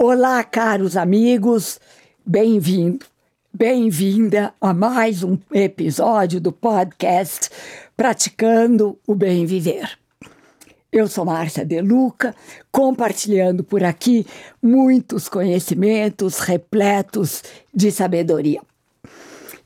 Olá, caros amigos, bem-vindo, bem-vinda a mais um episódio do podcast Praticando o Bem Viver. Eu sou Márcia Deluca, compartilhando por aqui muitos conhecimentos repletos de sabedoria.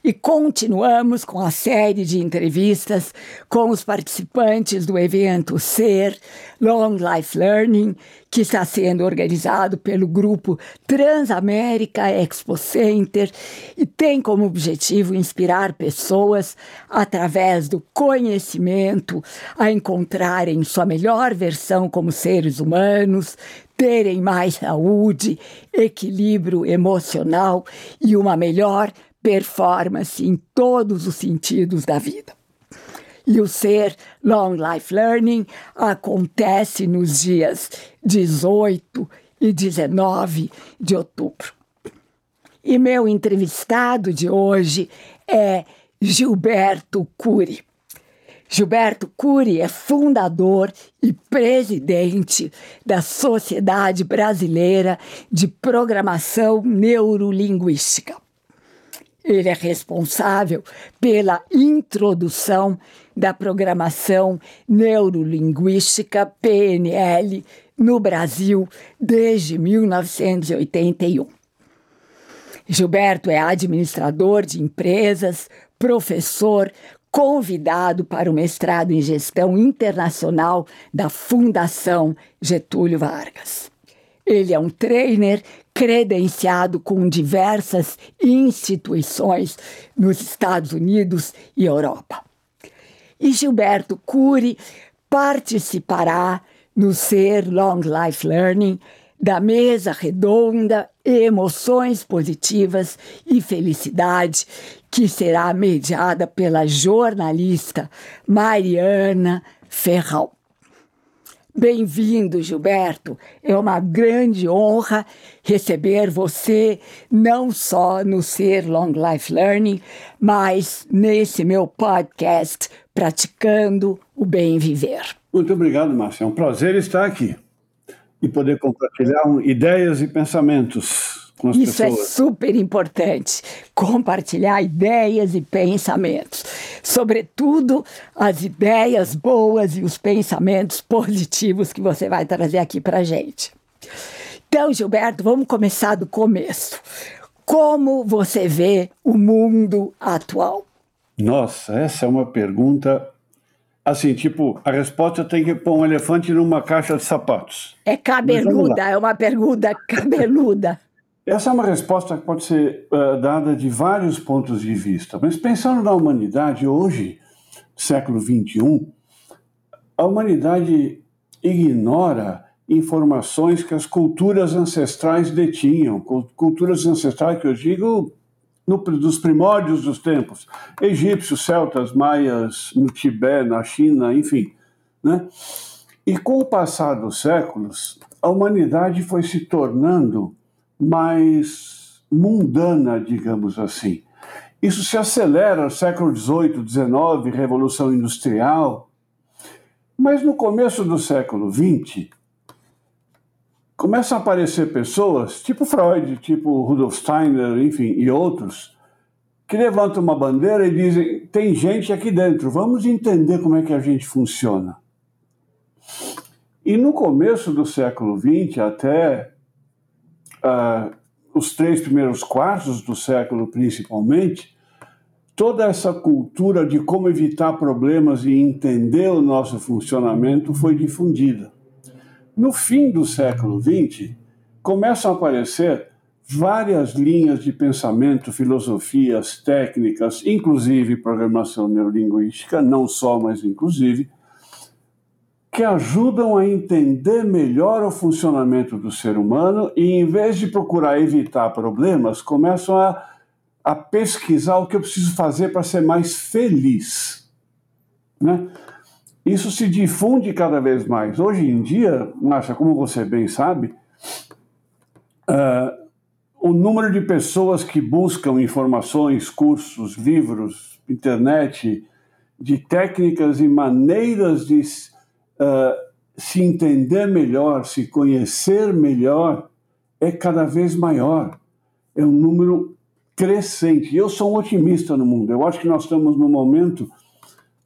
E continuamos com a série de entrevistas com os participantes do evento Ser Long Life Learning, que está sendo organizado pelo grupo Transamérica Expo Center e tem como objetivo inspirar pessoas através do conhecimento a encontrarem sua melhor versão como seres humanos, terem mais saúde, equilíbrio emocional e uma melhor performance em todos os sentidos da vida. E o ser Long Life Learning acontece nos dias 18 e 19 de outubro. E meu entrevistado de hoje é Gilberto Cury. Gilberto Cury é fundador e presidente da Sociedade Brasileira de Programação Neurolinguística. Ele é responsável pela introdução da programação neurolinguística PNL no Brasil desde 1981. Gilberto é administrador de empresas, professor, convidado para o mestrado em gestão internacional da Fundação Getúlio Vargas. Ele é um trainer credenciado com diversas instituições nos Estados Unidos e Europa. E Gilberto Cury participará no Ser Long Life Learning da mesa redonda Emoções Positivas e Felicidade, que será mediada pela jornalista Mariana Ferral. Bem-vindo, Gilberto. É uma grande honra receber você, não só no Ser Long Life Learning, mas nesse meu podcast, Praticando o Bem Viver. Muito obrigado, Márcia. É um prazer estar aqui e poder compartilhar ideias e pensamentos com as Isso é pessoas. é super importante, compartilhar ideias e pensamentos. Sobretudo as ideias boas e os pensamentos positivos que você vai trazer aqui para gente. Então, Gilberto, vamos começar do começo. Como você vê o mundo atual? Nossa, essa é uma pergunta Assim, tipo, a resposta tem que pôr um elefante numa caixa de sapatos. É cabeluda, é uma pergunta cabeluda. Essa é uma resposta que pode ser uh, dada de vários pontos de vista, mas pensando na humanidade hoje, século XXI, a humanidade ignora informações que as culturas ancestrais detinham, culturas ancestrais que eu digo no, dos primórdios dos tempos, egípcios, celtas, maias, no Tibete, na China, enfim, né? E com o passar dos séculos, a humanidade foi se tornando mais mundana, digamos assim. Isso se acelera no século XVIII, XIX, Revolução Industrial, mas no começo do século XX, começam a aparecer pessoas, tipo Freud, tipo Rudolf Steiner, enfim, e outros, que levantam uma bandeira e dizem: tem gente aqui dentro, vamos entender como é que a gente funciona. E no começo do século XX, até uh, os três primeiros quartos do século, principalmente, toda essa cultura de como evitar problemas e entender o nosso funcionamento foi difundida. No fim do século XX, começam a aparecer várias linhas de pensamento, filosofias, técnicas, inclusive programação neurolinguística, não só, mas inclusive, que ajudam a entender melhor o funcionamento do ser humano e, em vez de procurar evitar problemas, começam a, a pesquisar o que eu preciso fazer para ser mais feliz. Né? Isso se difunde cada vez mais. Hoje em dia, Márcia, como você bem sabe, uh, o número de pessoas que buscam informações, cursos, livros, internet, de técnicas e maneiras de uh, se entender melhor, se conhecer melhor, é cada vez maior. É um número crescente. Eu sou um otimista no mundo. Eu acho que nós estamos num momento,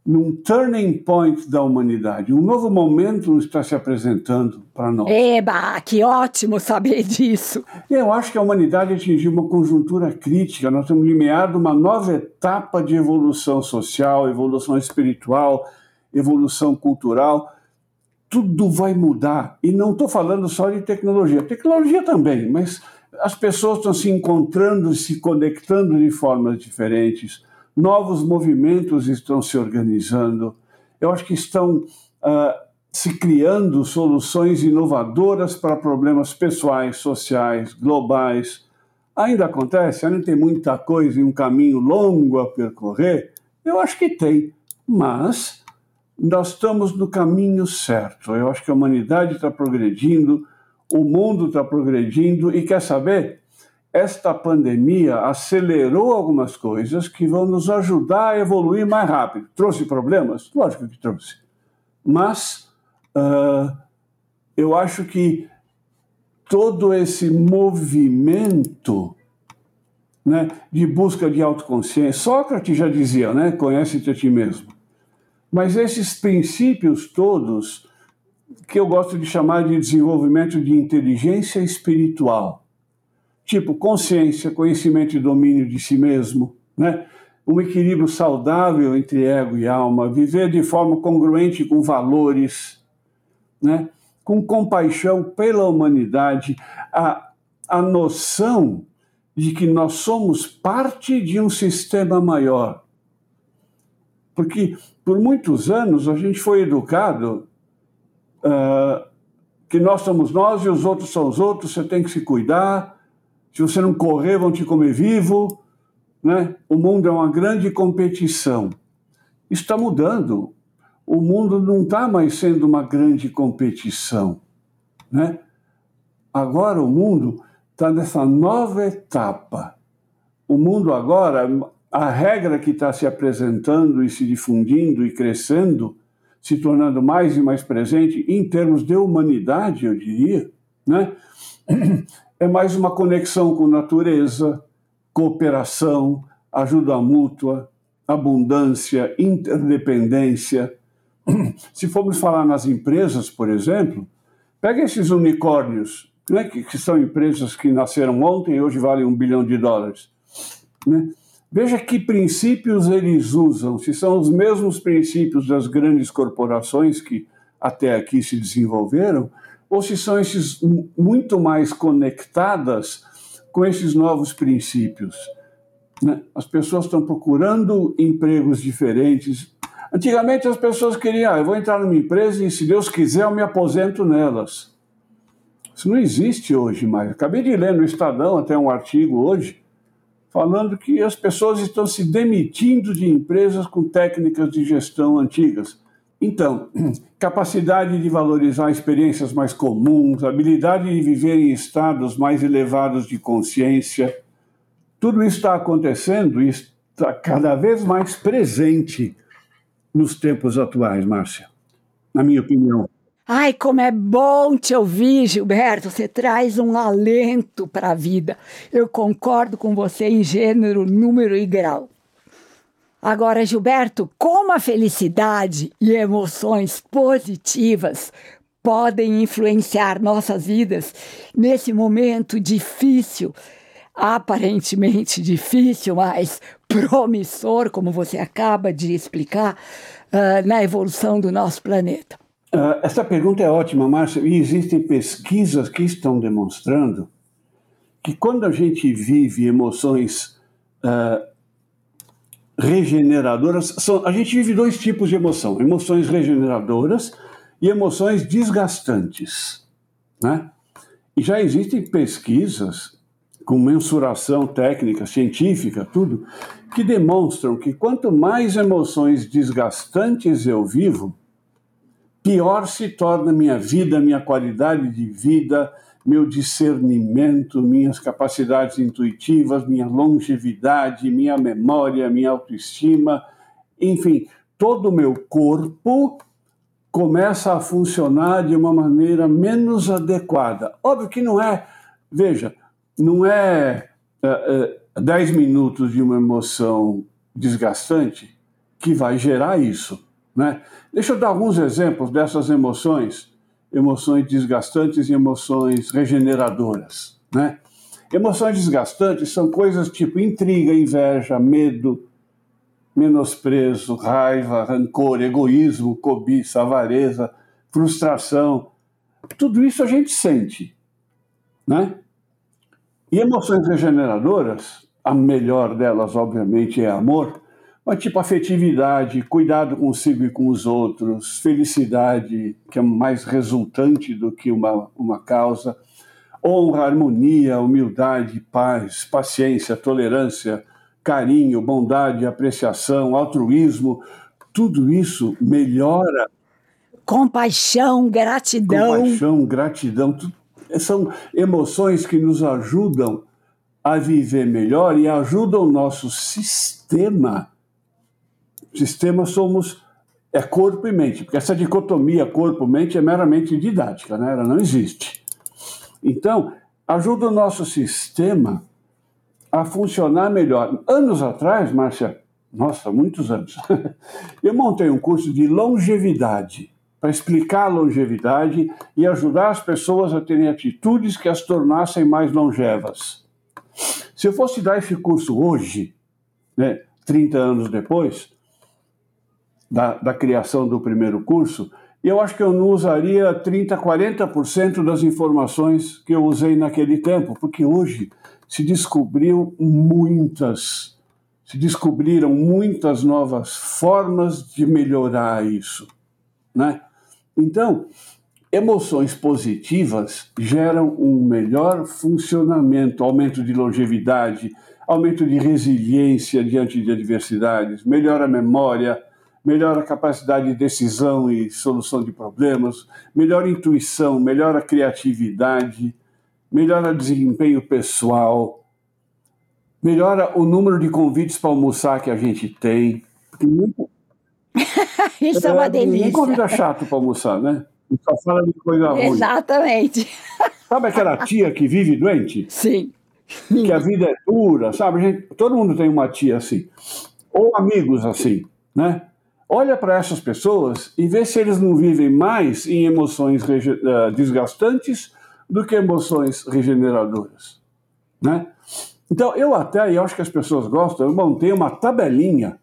num turning point da humanidade. Um novo momento está se apresentando para nós. Eba, que ótimo saber disso. Eu acho que a humanidade atingiu uma conjuntura crítica. Nós estamos limiado uma nova etapa de evolução social, evolução espiritual, evolução cultural tudo vai mudar. E não estou falando só de tecnologia, tecnologia também, mas as pessoas estão se encontrando, se conectando de formas diferentes, novos movimentos estão se organizando. Eu acho que estão uh, se criando soluções inovadoras para problemas pessoais, sociais, globais. Ainda acontece, ainda tem muita coisa e um caminho longo a percorrer. Eu acho que tem, mas nós estamos no caminho certo. Eu acho que a humanidade está progredindo, o mundo está progredindo e quer saber? Esta pandemia acelerou algumas coisas que vão nos ajudar a evoluir mais rápido. Trouxe problemas? Lógico que trouxe. Mas uh, eu acho que todo esse movimento né, de busca de autoconsciência, Sócrates já dizia, né, conhece-te a ti mesmo. Mas esses princípios todos, que eu gosto de chamar de desenvolvimento de inteligência espiritual, tipo consciência, conhecimento e domínio de si mesmo, né? um equilíbrio saudável entre ego e alma, viver de forma congruente com valores, né? com compaixão pela humanidade, a, a noção de que nós somos parte de um sistema maior. Porque por muitos anos a gente foi educado uh, que nós somos nós e os outros são os outros, você tem que se cuidar, se você não correr vão te comer vivo, né? O mundo é uma grande competição. Está mudando. O mundo não está mais sendo uma grande competição, né? Agora o mundo está nessa nova etapa. O mundo agora a regra que está se apresentando e se difundindo e crescendo, se tornando mais e mais presente em termos de humanidade, eu diria, né? é mais uma conexão com natureza, cooperação, ajuda mútua, abundância, interdependência. Se formos falar nas empresas, por exemplo, pega esses unicórnios, né, que, são empresas que nasceram ontem e hoje valem um bilhão de dólares. Né? Veja que princípios eles usam, se são os mesmos princípios das grandes corporações que até aqui se desenvolveram, ou se são esses muito mais conectadas com esses novos princípios. Né? As pessoas estão procurando empregos diferentes. Antigamente as pessoas queriam, ah, eu vou entrar numa empresa e se Deus quiser eu me aposento nelas. Isso não existe hoje mais. Acabei de ler no Estadão até um artigo hoje falando que as pessoas estão se demitindo de empresas com técnicas de gestão antigas. Então, capacidade de valorizar experiências mais comuns, habilidade de viver em estados mais elevados de consciência, tudo isso está acontecendo e está cada vez mais presente nos tempos atuais, Márcia, na minha opinião. Ai, como é bom te ouvir, Gilberto. Você traz um alento para a vida. Eu concordo com você em gênero, número e grau. Agora, Gilberto, como a felicidade e emoções positivas podem influenciar nossas vidas nesse momento difícil, aparentemente difícil, mas promissor, como você acaba de explicar, uh, na evolução do nosso planeta? Uh, essa pergunta é ótima, Márcia, e existem pesquisas que estão demonstrando que quando a gente vive emoções uh, regeneradoras, são, a gente vive dois tipos de emoção: emoções regeneradoras e emoções desgastantes. Né? E já existem pesquisas com mensuração técnica, científica, tudo, que demonstram que quanto mais emoções desgastantes eu vivo, pior se torna minha vida, minha qualidade de vida, meu discernimento, minhas capacidades intuitivas, minha longevidade, minha memória, minha autoestima, enfim, todo o meu corpo começa a funcionar de uma maneira menos adequada. Óbvio que não é veja, não é, é, é 10 minutos de uma emoção desgastante que vai gerar isso. Né? Deixa eu dar alguns exemplos dessas emoções, emoções desgastantes e emoções regeneradoras. Né? Emoções desgastantes são coisas tipo intriga, inveja, medo, menosprezo, raiva, rancor, egoísmo, cobiça, avareza, frustração. Tudo isso a gente sente. Né? E emoções regeneradoras, a melhor delas, obviamente, é amor, mas tipo afetividade, cuidado consigo e com os outros, felicidade, que é mais resultante do que uma, uma causa, honra, harmonia, humildade, paz, paciência, tolerância, carinho, bondade, apreciação, altruísmo, tudo isso melhora. Compaixão, gratidão. Compaixão, gratidão, são emoções que nos ajudam a viver melhor e ajudam o nosso sistema sistema somos é corpo e mente, porque essa dicotomia corpo-mente é meramente didática, né? ela não existe. Então, ajuda o nosso sistema a funcionar melhor. Anos atrás, Márcia, nossa, muitos anos, eu montei um curso de longevidade para explicar a longevidade e ajudar as pessoas a terem atitudes que as tornassem mais longevas. Se eu fosse dar esse curso hoje, né, 30 anos depois, da, da criação do primeiro curso, eu acho que eu não usaria 30%, 40% das informações que eu usei naquele tempo, porque hoje se descobriu muitas, se descobriram muitas novas formas de melhorar isso, né? Então, emoções positivas geram um melhor funcionamento, aumento de longevidade, aumento de resiliência diante de adversidades, melhora a memória, melhora a capacidade de decisão e solução de problemas, melhora a intuição, melhora a criatividade, melhora o desempenho pessoal, melhora o número de convites para almoçar que a gente tem. Isso é, é uma delícia. Nem convida chato para almoçar, né? Só fala de coisa ruim. Exatamente. Sabe aquela tia que vive doente? Sim. Que a vida é dura, sabe? Gente, todo mundo tem uma tia assim. Ou amigos assim, né? Olha para essas pessoas e vê se eles não vivem mais em emoções uh, desgastantes do que emoções regeneradoras, né? Então, eu até, e acho que as pessoas gostam, eu montei uma tabelinha,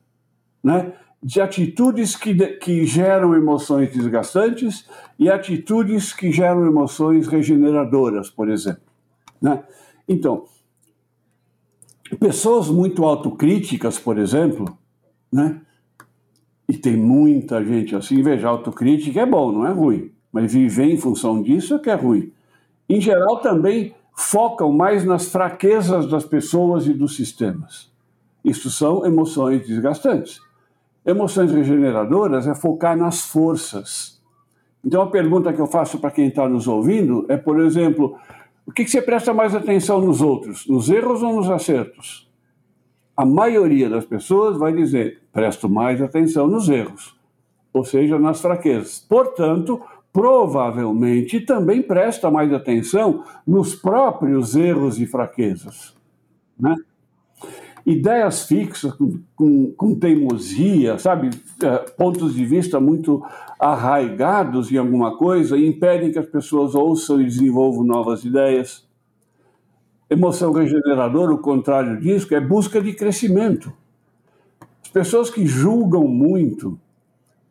né? De atitudes que, que geram emoções desgastantes e atitudes que geram emoções regeneradoras, por exemplo. Né? Então, pessoas muito autocríticas, por exemplo, né? E tem muita gente assim. Veja, autocrítica é bom, não é ruim. Mas viver em função disso é que é ruim. Em geral, também focam mais nas fraquezas das pessoas e dos sistemas. Isso são emoções desgastantes. Emoções regeneradoras é focar nas forças. Então, a pergunta que eu faço para quem está nos ouvindo é, por exemplo, o que, que você presta mais atenção nos outros, nos erros ou nos acertos? A maioria das pessoas vai dizer: presto mais atenção nos erros, ou seja, nas fraquezas. Portanto, provavelmente também presta mais atenção nos próprios erros e fraquezas. Né? Ideias fixas, com, com, com teimosia, sabe, é, pontos de vista muito arraigados em alguma coisa, impedem que as pessoas ouçam e desenvolvam novas ideias. Emoção regeneradora, o contrário disso, é busca de crescimento. As pessoas que julgam muito,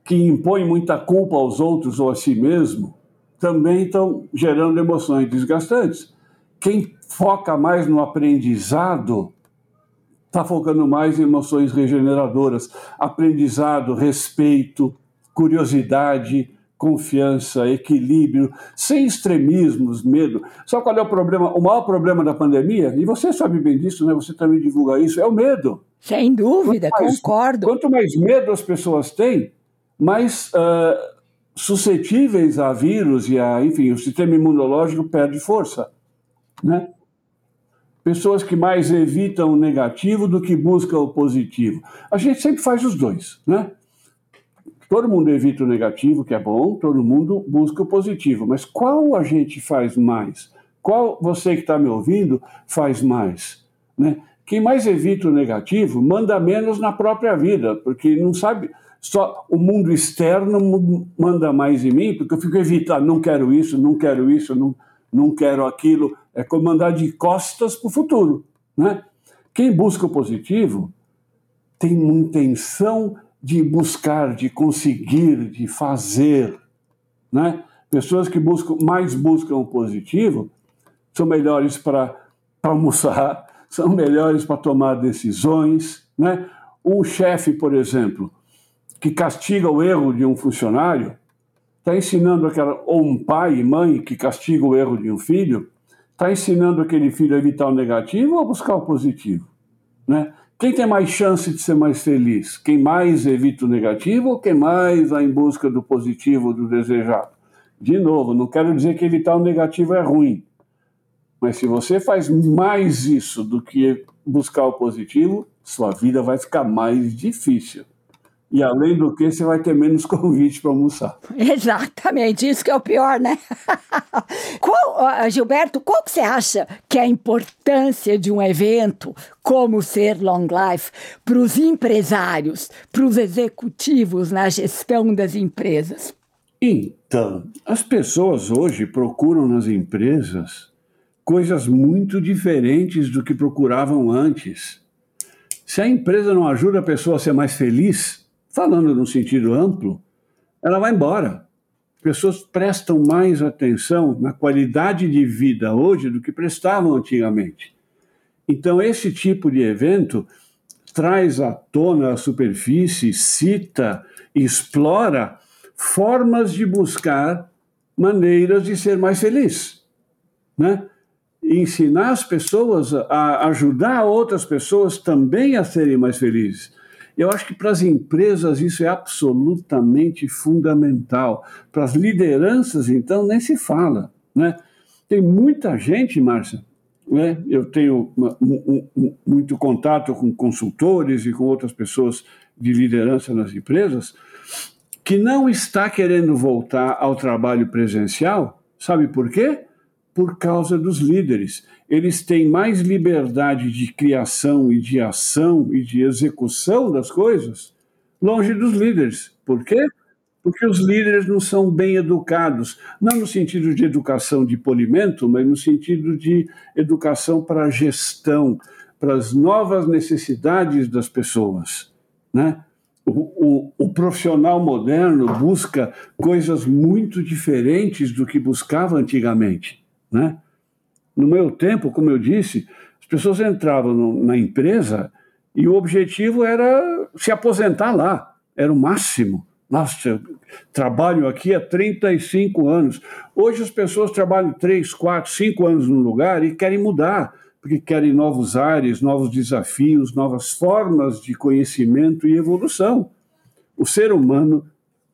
que impõem muita culpa aos outros ou a si mesmo, também estão gerando emoções desgastantes. Quem foca mais no aprendizado está focando mais em emoções regeneradoras, aprendizado, respeito, curiosidade, confiança, equilíbrio, sem extremismos, medo. Sabe qual é o problema? O maior problema da pandemia, e você sabe bem disso, né? Você também divulga isso, é o medo. Sem dúvida, quanto mais, concordo. Quanto mais medo as pessoas têm, mais uh, suscetíveis a vírus e a, enfim, o sistema imunológico perde força, né? Pessoas que mais evitam o negativo do que buscam o positivo. A gente sempre faz os dois, né? Todo mundo evita o negativo, que é bom, todo mundo busca o positivo. Mas qual a gente faz mais? Qual você que está me ouvindo faz mais? Né? Quem mais evita o negativo manda menos na própria vida, porque não sabe. Só o mundo externo manda mais em mim, porque eu fico evitando, não quero isso, não quero isso, não, não quero aquilo. É como mandar de costas para o futuro. Né? Quem busca o positivo tem uma intenção de buscar, de conseguir, de fazer. Né? Pessoas que buscam, mais buscam o positivo são melhores para almoçar, são melhores para tomar decisões. Né? Um chefe, por exemplo, que castiga o erro de um funcionário, está ensinando aquela, ou um pai e mãe que castiga o erro de um filho, está ensinando aquele filho a evitar o negativo ou a buscar o positivo. Né? Quem tem mais chance de ser mais feliz? Quem mais evita o negativo ou quem mais vai em busca do positivo, do desejado? De novo, não quero dizer que evitar o negativo é ruim, mas se você faz mais isso do que buscar o positivo, sua vida vai ficar mais difícil. E além do que, você vai ter menos convite para almoçar. Exatamente, isso que é o pior, né? qual, Gilberto, qual que você acha que é a importância de um evento como ser Long Life para os empresários, para os executivos na gestão das empresas? Então, as pessoas hoje procuram nas empresas coisas muito diferentes do que procuravam antes. Se a empresa não ajuda a pessoa a ser mais feliz, falando no sentido amplo, ela vai embora. Pessoas prestam mais atenção na qualidade de vida hoje do que prestavam antigamente. Então, esse tipo de evento traz à tona a superfície, cita, explora formas de buscar maneiras de ser mais feliz, né? ensinar as pessoas a ajudar outras pessoas também a serem mais felizes. Eu acho que para as empresas isso é absolutamente fundamental. Para as lideranças, então, nem se fala. Né? Tem muita gente, Márcia, né? eu tenho uma, um, um, muito contato com consultores e com outras pessoas de liderança nas empresas, que não está querendo voltar ao trabalho presencial. Sabe por quê? Por causa dos líderes eles têm mais liberdade de criação e de ação e de execução das coisas longe dos líderes. Por quê? Porque os líderes não são bem educados, não no sentido de educação de polimento, mas no sentido de educação para a gestão, para as novas necessidades das pessoas. Né? O, o, o, profissional moderno busca coisas muito diferentes do que buscava antigamente. Né? No meu tempo, como eu disse, as pessoas entravam no, na empresa e o objetivo era se aposentar lá, era o máximo. Nossa, eu trabalho aqui há 35 anos. Hoje as pessoas trabalham 3, 4, 5 anos num lugar e querem mudar, porque querem novos ares, novos desafios, novas formas de conhecimento e evolução. O ser humano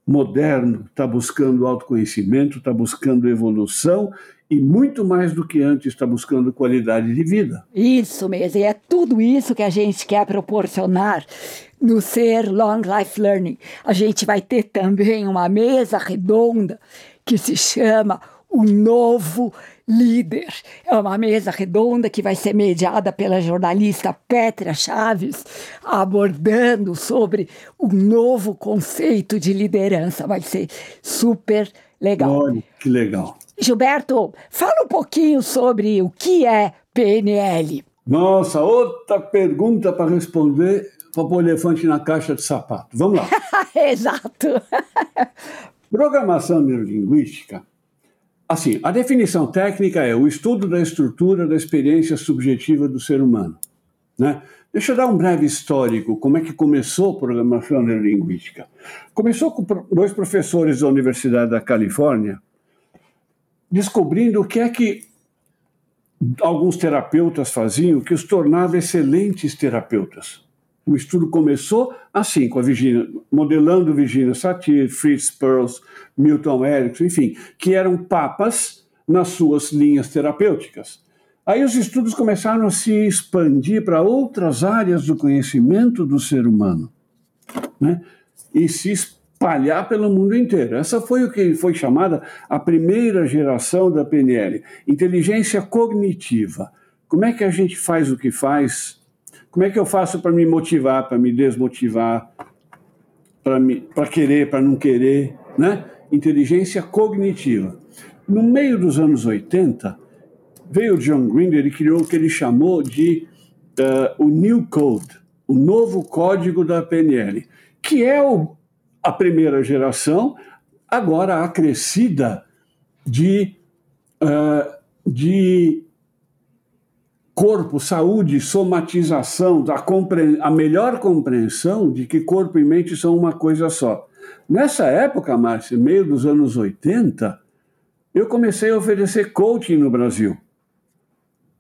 moderno está buscando autoconhecimento, está buscando evolução e muito mais do que antes está buscando qualidade de vida. Isso mesmo, e é tudo isso que a gente quer proporcionar no Ser Long Life Learning. A gente vai ter também uma mesa redonda que se chama O Novo Líder. É uma mesa redonda que vai ser mediada pela jornalista Petra Chaves, abordando sobre o novo conceito de liderança. Vai ser super legal. Olha, que legal. Gilberto, fala um pouquinho sobre o que é PNL. Nossa, outra pergunta para responder para o elefante na caixa de sapato. Vamos lá. Exato. Programação neurolinguística. Assim, a definição técnica é o estudo da estrutura da experiência subjetiva do ser humano. Né? Deixa eu dar um breve histórico, como é que começou a programação neurolinguística. Começou com dois professores da Universidade da Califórnia, descobrindo o que é que alguns terapeutas faziam que os tornava excelentes terapeutas. O estudo começou assim, com a Virginia, modelando Virginia Satir, Fritz Perls, Milton Erickson, enfim, que eram papas nas suas linhas terapêuticas. Aí os estudos começaram a se expandir para outras áreas do conhecimento do ser humano. Né? E se espalhar pelo mundo inteiro. Essa foi o que foi chamada a primeira geração da PNL, inteligência cognitiva. Como é que a gente faz o que faz? Como é que eu faço para me motivar, para me desmotivar, para querer, para não querer, né? Inteligência cognitiva. No meio dos anos 80, veio o John Grinder e criou o que ele chamou de uh, o New Code, o novo código da PNL, que é o, a primeira geração, agora acrescida de, uh, de corpo, saúde, somatização, a, a melhor compreensão de que corpo e mente são uma coisa só. Nessa época, Márcia, meio dos anos 80, eu comecei a oferecer coaching no Brasil.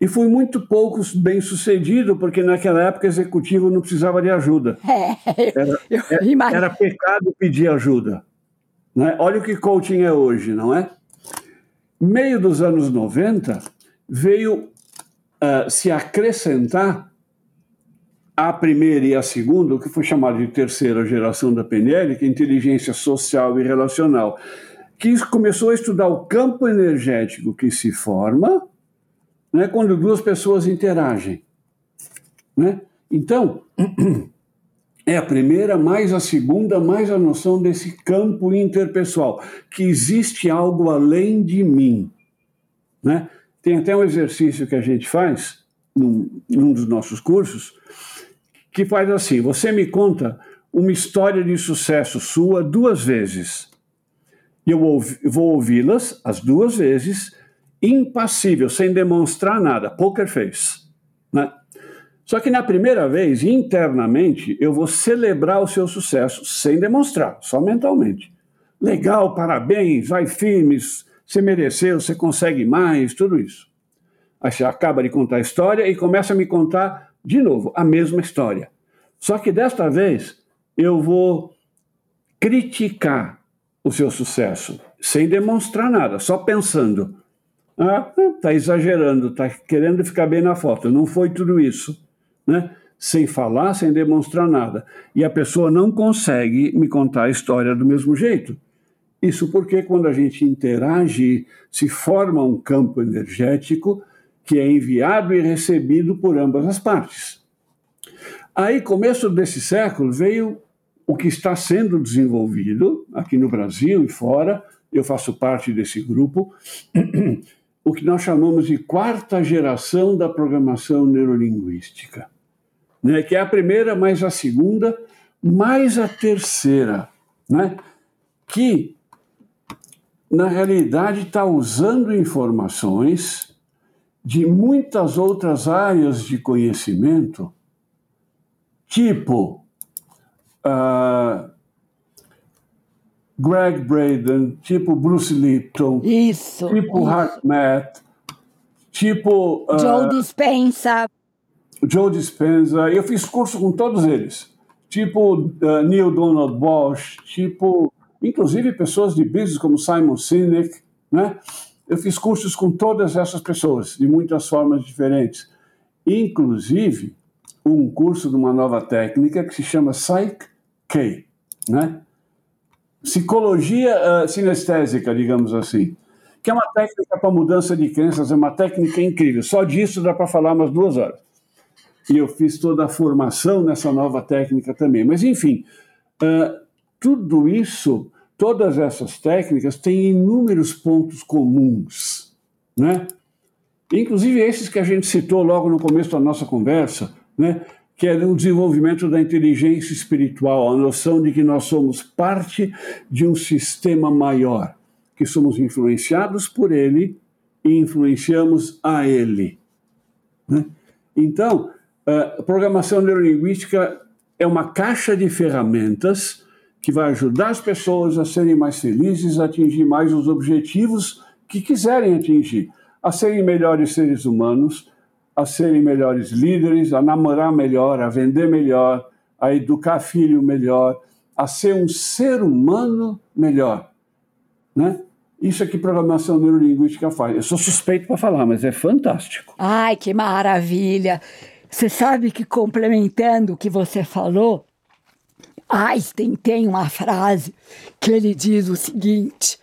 E fui muito pouco bem sucedido, porque naquela época executivo não precisava de ajuda. É, era, eu, eu era, era pecado pedir ajuda. Né? Olha o que coaching é hoje, não é? Meio dos anos 90, veio uh, se acrescentar a primeira e a segunda, o que foi chamado de terceira geração da PNL, que é inteligência social e relacional, que começou a estudar o campo energético que se forma né, quando duas pessoas interagem. Né? Então, é a primeira, mais a segunda, mais a noção desse campo interpessoal, que existe algo além de mim. Né? Tem até um exercício que a gente faz num, num dos nossos cursos, que faz assim: você me conta uma história de sucesso sua duas vezes. Eu vou ouvi-las as duas vezes impassível, sem demonstrar nada, poker face. Né? Só que na primeira vez, internamente, eu vou celebrar o seu sucesso, sem demonstrar, só mentalmente. Legal, parabéns, vai firmes, você mereceu, você consegue mais, tudo isso. Acaba de contar a história e começa a me contar de novo a mesma história. Só que desta vez eu vou criticar o seu sucesso, sem demonstrar nada, só pensando. Ah, tá exagerando, tá querendo ficar bem na foto. Não foi tudo isso, né? Sem falar, sem demonstrar nada. E a pessoa não consegue me contar a história do mesmo jeito. Isso porque quando a gente interage, se forma um campo energético que é enviado e recebido por ambas as partes. Aí, começo desse século, veio o que está sendo desenvolvido aqui no Brasil e fora, eu faço parte desse grupo, o que nós chamamos de quarta geração da programação neurolinguística, né? que é a primeira, mais a segunda, mais a terceira, né? que na realidade está usando informações de muitas outras áreas de conhecimento, tipo uh, Greg Braden, tipo Bruce Lipton, isso, tipo isso. HeartMath, tipo uh, Joe Dispenza. Joe Dispenza. Eu fiz curso com todos eles, tipo uh, Neil Donald Walsh, tipo, inclusive pessoas de business como Simon Sinek, né? Eu fiz cursos com todas essas pessoas, de muitas formas diferentes. Inclusive, um curso de uma nova técnica que se chama Psych-K, né? Psicologia uh, sinestésica, digamos assim, que é uma técnica para mudança de crenças, é uma técnica incrível. Só disso dá para falar umas duas horas. E eu fiz toda a formação nessa nova técnica também. Mas, enfim, uh, tudo isso, todas essas técnicas têm inúmeros pontos comuns, né? Inclusive esses que a gente citou logo no começo da nossa conversa, né? Que é o desenvolvimento da inteligência espiritual, a noção de que nós somos parte de um sistema maior, que somos influenciados por ele e influenciamos a ele. Né? Então, a programação neurolinguística é uma caixa de ferramentas que vai ajudar as pessoas a serem mais felizes, a atingir mais os objetivos que quiserem atingir, a serem melhores seres humanos, a serem melhores líderes, a namorar melhor, a vender melhor, a educar filho melhor, a ser um ser humano melhor, né? Isso é que programação neurolinguística faz. Eu sou suspeito para falar, mas é fantástico. Ai, que maravilha! Você sabe que complementando o que você falou, Einstein tem uma frase que ele diz o seguinte: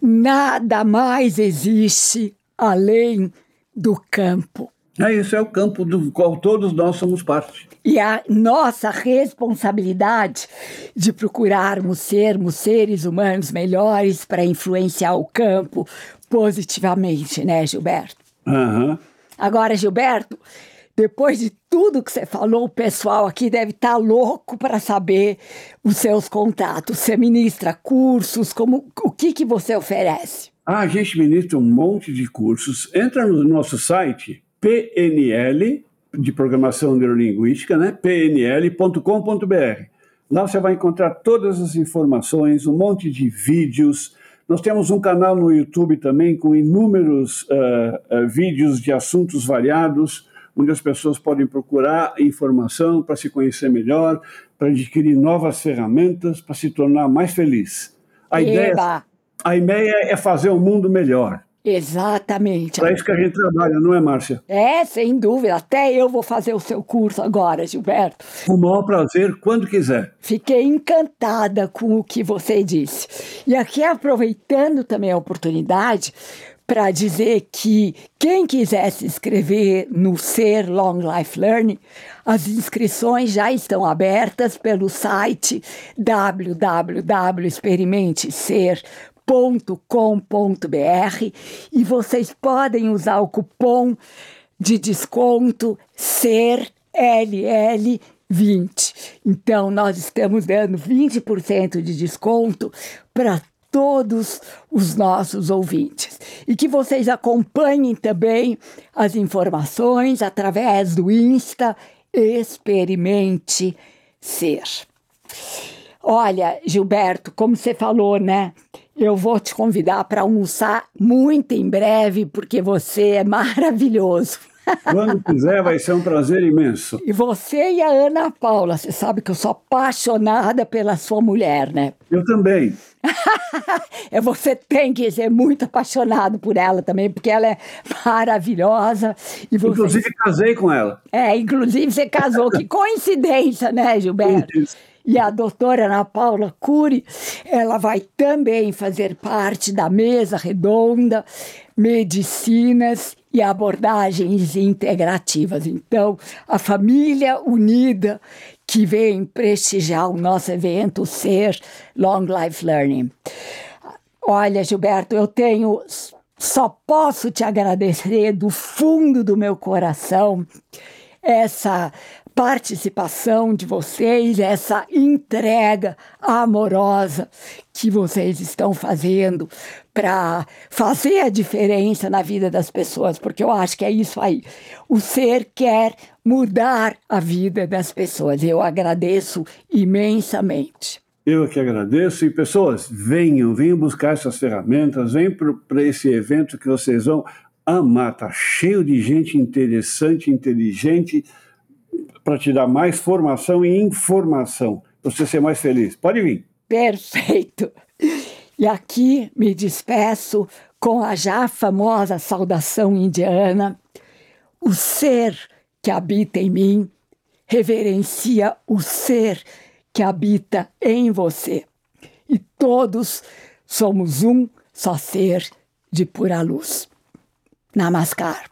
nada mais existe além do campo. É isso, é o campo do qual todos nós somos parte. E a nossa responsabilidade de procurarmos sermos seres humanos melhores para influenciar o campo positivamente, né, Gilberto? Uhum. Agora, Gilberto, depois de tudo que você falou, o pessoal aqui deve estar tá louco para saber os seus contatos. Você ministra cursos, como o que, que você oferece? A gente ministra um monte de cursos. Entra no nosso site PNL de programação neurolinguística, né? pnl.com.br. Lá você vai encontrar todas as informações, um monte de vídeos. Nós temos um canal no YouTube também com inúmeros uh, uh, vídeos de assuntos variados, onde as pessoas podem procurar informação para se conhecer melhor, para adquirir novas ferramentas, para se tornar mais feliz. A ideia, a ideia é fazer o um mundo melhor. Exatamente. Para isso que a gente trabalha, não é, Márcia? É, sem dúvida. Até eu vou fazer o seu curso agora, Gilberto. Com o maior prazer, quando quiser. Fiquei encantada com o que você disse. E aqui, aproveitando também a oportunidade, para dizer que quem quiser se inscrever no Ser Long Life Learning, as inscrições já estão abertas pelo site www.experimentecer.com com.br e vocês podem usar o cupom de desconto SERLL20. Então, nós estamos dando 20% de desconto para todos os nossos ouvintes. E que vocês acompanhem também as informações através do Insta Experimente Ser. Olha, Gilberto, como você falou, né? Eu vou te convidar para almoçar muito em breve, porque você é maravilhoso. Quando quiser, vai ser um prazer imenso. E você e a Ana Paula, você sabe que eu sou apaixonada pela sua mulher, né? Eu também. É, você tem que ser muito apaixonado por ela também, porque ela é maravilhosa. E você... Inclusive, casei com ela. É, inclusive você casou. que coincidência, né, Gilberto? Isso. E a doutora Ana Paula Cury, ela vai também fazer parte da mesa redonda Medicinas e Abordagens Integrativas. Então, a família unida que vem prestigiar o nosso evento Ser Long Life Learning. Olha, Gilberto, eu tenho só posso te agradecer do fundo do meu coração essa participação de vocês, essa entrega amorosa que vocês estão fazendo para fazer a diferença na vida das pessoas, porque eu acho que é isso aí. O ser quer mudar a vida das pessoas. Eu agradeço imensamente. Eu que agradeço. E pessoas, venham, venham buscar essas ferramentas, venham para esse evento que vocês vão amar. Tá cheio de gente interessante, inteligente para te dar mais formação e informação, para você ser mais feliz. Pode vir. Perfeito. E aqui me despeço com a já famosa saudação indiana: o ser que habita em mim reverencia o ser que habita em você. E todos somos um só ser de pura luz. Namaskar.